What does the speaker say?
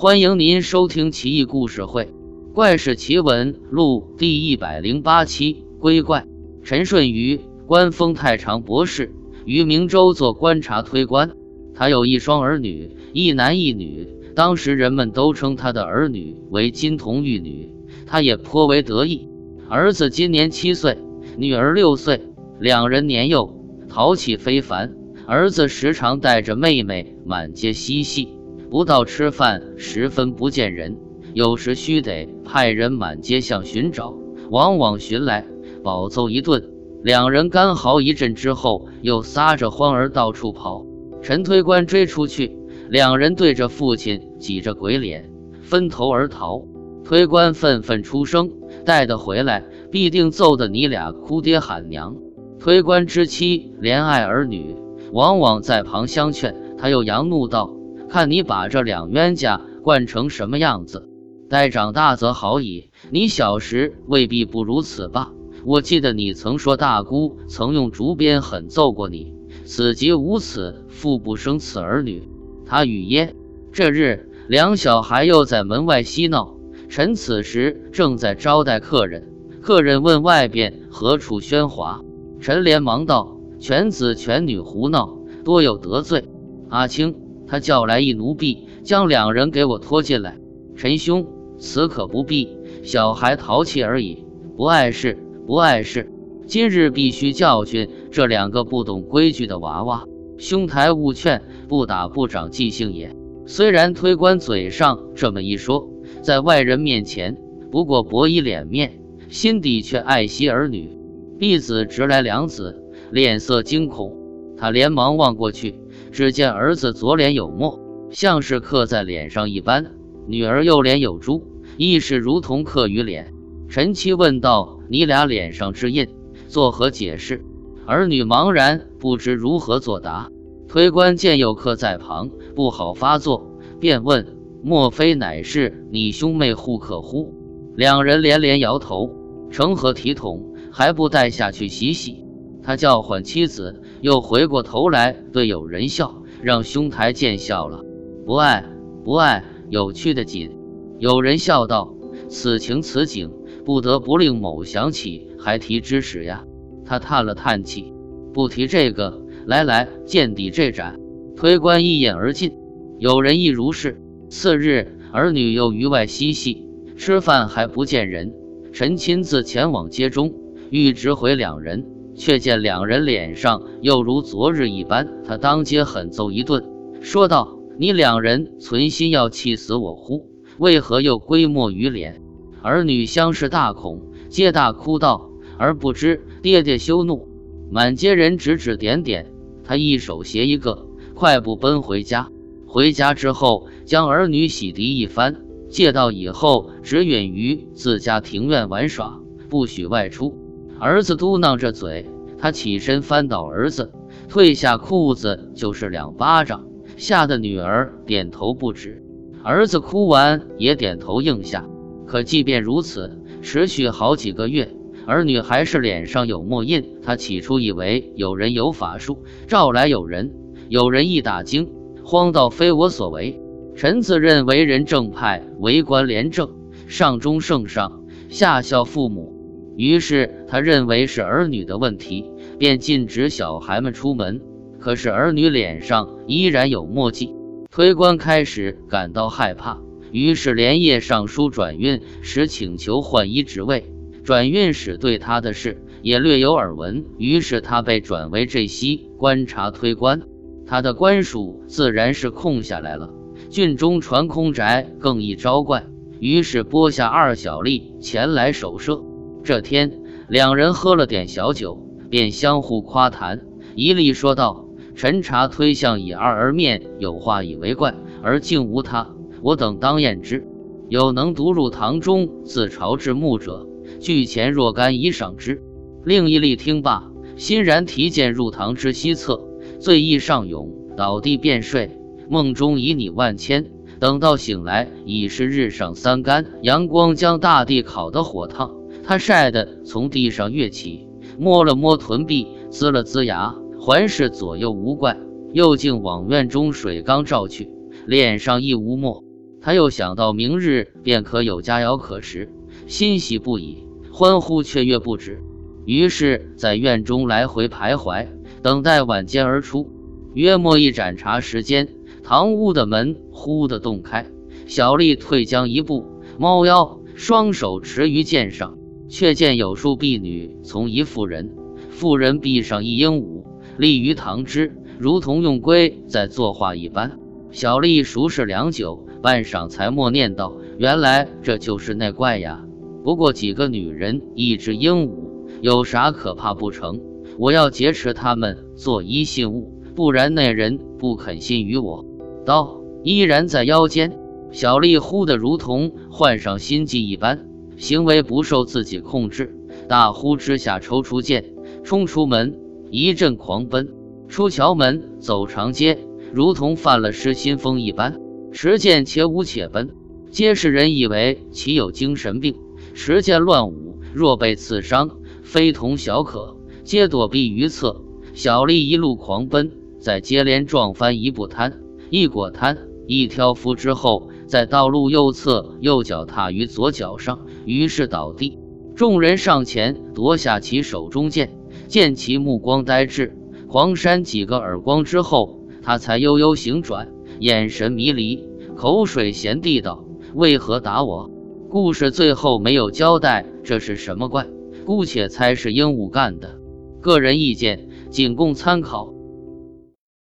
欢迎您收听《奇异故事会·怪事奇闻录》第一百零八期。龟怪陈顺宇，官封太常博士，于明州做观察推官。他有一双儿女，一男一女。当时人们都称他的儿女为金童玉女，他也颇为得意。儿子今年七岁，女儿六岁，两人年幼，淘气非凡。儿子时常带着妹妹满街嬉戏。不到吃饭时分不见人，有时须得派人满街巷寻找，往往寻来饱揍一顿。两人干嚎一阵之后，又撒着欢儿到处跑。陈推官追出去，两人对着父亲挤着鬼脸，分头而逃。推官愤愤出声：“带得回来，必定揍得你俩哭爹喊娘。”推官之妻怜爱儿女，往往在旁相劝，他又扬怒道。看你把这两冤家惯成什么样子，待长大则好矣。你小时未必不如此吧？我记得你曾说大姑曾用竹鞭狠揍过你，此即无此父不生此儿女。他语焉。这日，两小孩又在门外嬉闹。臣此时正在招待客人，客人问外边何处喧哗，臣连忙道：犬子犬女胡闹，多有得罪。阿青。他叫来一奴婢，将两人给我拖进来。陈兄，此可不必，小孩淘气而已，不碍事，不碍事。今日必须教训这两个不懂规矩的娃娃。兄台勿劝，不打不长记性也。虽然推官嘴上这么一说，在外人面前不过博一脸面，心底却爱惜儿女。婢子直来两子，脸色惊恐，他连忙望过去。只见儿子左脸有墨，像是刻在脸上一般；女儿右脸有珠，亦是如同刻于脸。陈七问道：“你俩脸上之印，作何解释？”儿女茫然，不知如何作答。推官见有客在旁，不好发作，便问：“莫非乃是你兄妹互克乎？”两人连连摇头。成何体统？还不带下去洗洗？他叫唤妻子。又回过头来对友人笑，让兄台见笑了。不爱不爱，有趣的紧。有人笑道：“此情此景，不得不令某想起还提之时呀。”他叹了叹气，不提这个。来来，见底这盏。推官一饮而尽。有人亦如是。次日，儿女又于外嬉戏，吃饭还不见人。臣亲自前往街中，欲直回两人。却见两人脸上又如昨日一般，他当街狠揍一顿，说道：“你两人存心要气死我乎？为何又归没于脸？”儿女相视大恐，皆大哭道：“而不知爹爹羞怒。”满街人指指点点，他一手携一个，快步奔回家。回家之后，将儿女洗涤一番，借道以后只允于自家庭院玩耍，不许外出。儿子嘟囔着嘴，他起身翻倒儿子，褪下裤子就是两巴掌，吓得女儿点头不止。儿子哭完也点头应下。可即便如此，持续好几个月，儿女还是脸上有墨印。他起初以为有人有法术，召来有人，有人一打惊，慌道非我所为。臣自认为人正派，为官廉政，上忠圣上，下孝父母。于是他认为是儿女的问题，便禁止小孩们出门。可是儿女脸上依然有墨迹，推官开始感到害怕，于是连夜上书转运使，请求换一职位。转运使对他的事也略有耳闻，于是他被转为这西观察推官。他的官署自然是空下来了。郡中传空宅更易招怪，于是拨下二小吏前来守舍。这天，两人喝了点小酒，便相互夸谈。一力说道：“陈茶推向以二而面，有话以为怪，而竟无他。我等当验之。有能独入堂中，自朝至暮者，聚钱若干以赏之。”另一力听罢，欣然提剑入堂之西侧，醉意上涌，倒地便睡。梦中以你万千，等到醒来，已是日上三竿，阳光将大地烤得火烫。他晒得从地上跃起，摸了摸臀壁，呲了呲牙，环视左右无怪，又竟往院中水缸照去，脸上亦无墨。他又想到明日便可有佳肴可食，欣喜不已，欢呼雀跃不止。于是，在院中来回徘徊，等待晚间而出。约莫一盏茶时间，堂屋的门忽地洞开，小丽退将一步，猫腰，双手持于剑上，却见有数婢女从一妇人，妇人臂上一鹦鹉，立于堂之，如同用龟在作画一般。小丽熟视良久，半晌才默念道：“原来这就是那怪呀！不过几个女人，一只鹦鹉，有啥可怕不成？我要劫持他们做一信物。”不然那人不肯信于我。刀依然在腰间，小丽忽的如同患上心悸一般，行为不受自己控制，大呼之下抽出剑，冲出门，一阵狂奔，出桥门，走长街，如同犯了失心疯一般，持剑且舞且奔。皆是人以为其有精神病，持剑乱舞，若被刺伤，非同小可，皆躲避于侧。小丽一路狂奔。在接连撞翻一步摊，一果摊，一挑夫之后，在道路右侧右脚踏于左脚上，于是倒地。众人上前夺下其手中剑，见其目光呆滞，狂扇几个耳光之后，他才悠悠醒转，眼神迷离，口水咸地道：“为何打我？”故事最后没有交代这是什么怪，姑且猜是鹦鹉干的。个人意见仅供参考。